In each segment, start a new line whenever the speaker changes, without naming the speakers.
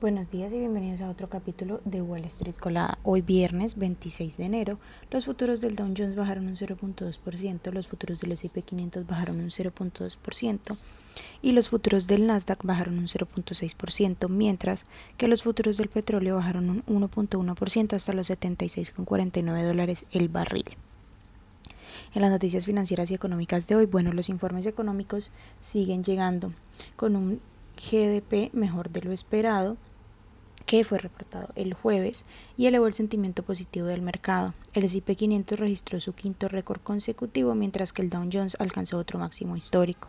Buenos días y bienvenidos a otro capítulo de Wall Street Colada. Hoy viernes 26 de enero, los futuros del Dow Jones bajaron un 0.2%, los futuros del S&P 500 bajaron un 0.2% y los futuros del Nasdaq bajaron un 0.6%, mientras que los futuros del petróleo bajaron un 1.1% hasta los 76.49 dólares el barril. En las noticias financieras y económicas de hoy, bueno, los informes económicos siguen llegando con un GDP mejor de lo esperado, que fue reportado el jueves y elevó el sentimiento positivo del mercado. El S&P 500 registró su quinto récord consecutivo, mientras que el Dow Jones alcanzó otro máximo histórico.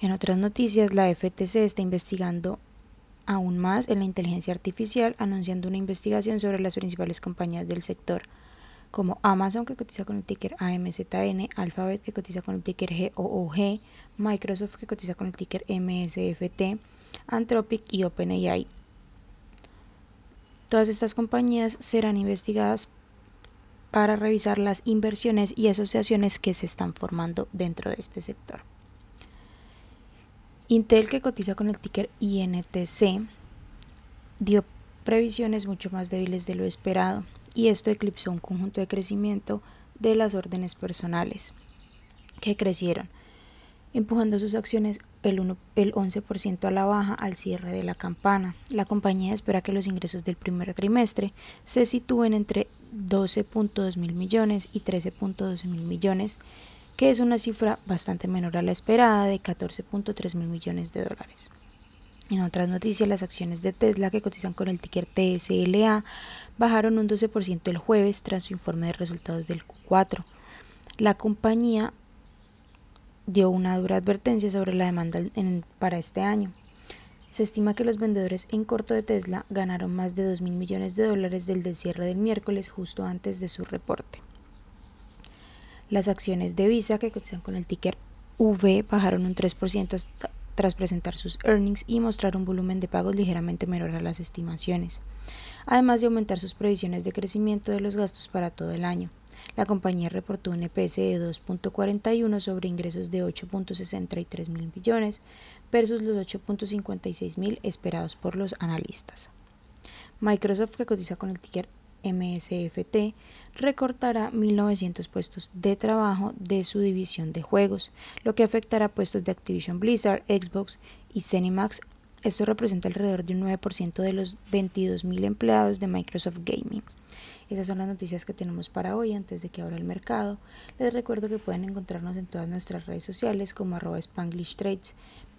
En otras noticias, la FTC está investigando aún más en la inteligencia artificial, anunciando una investigación sobre las principales compañías del sector, como Amazon, que cotiza con el ticker AMZN, Alphabet, que cotiza con el ticker GOOG, Microsoft, que cotiza con el ticker MSFT, Anthropic y OpenAI, Todas estas compañías serán investigadas para revisar las inversiones y asociaciones que se están formando dentro de este sector. Intel, que cotiza con el ticker INTC, dio previsiones mucho más débiles de lo esperado y esto eclipsó un conjunto de crecimiento de las órdenes personales que crecieron empujando sus acciones el, 1, el 11% a la baja al cierre de la campana. La compañía espera que los ingresos del primer trimestre se sitúen entre 12.2 mil millones y 13.2 mil millones, que es una cifra bastante menor a la esperada de 14.3 mil millones de dólares. En otras noticias, las acciones de Tesla que cotizan con el ticker TSLA bajaron un 12% el jueves tras su informe de resultados del Q4. La compañía dio una dura advertencia sobre la demanda para este año. Se estima que los vendedores en corto de Tesla ganaron más de 2 mil millones de dólares del cierre del miércoles justo antes de su reporte. Las acciones de Visa que cotizan con el ticker V bajaron un 3% tras presentar sus earnings y mostrar un volumen de pagos ligeramente menor a las estimaciones, además de aumentar sus previsiones de crecimiento de los gastos para todo el año. La compañía reportó un EPS de 2.41 sobre ingresos de 8.63 mil millones versus los 8.56 mil esperados por los analistas. Microsoft, que cotiza con el ticker MSFT, recortará 1.900 puestos de trabajo de su división de juegos, lo que afectará puestos de Activision Blizzard, Xbox y Cinemax. Esto representa alrededor de un 9% de los 22.000 empleados de Microsoft Gaming. Esas son las noticias que tenemos para hoy antes de que abra el mercado. Les recuerdo que pueden encontrarnos en todas nuestras redes sociales como arroba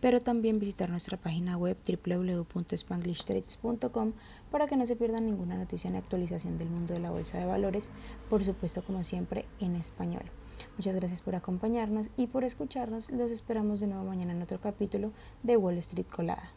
pero también visitar nuestra página web www.spanglishtrades.com para que no se pierdan ninguna noticia ni actualización del mundo de la bolsa de valores, por supuesto como siempre en español. Muchas gracias por acompañarnos y por escucharnos. Los esperamos de nuevo mañana en otro capítulo de Wall Street Colada.